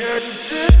fit.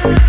Thank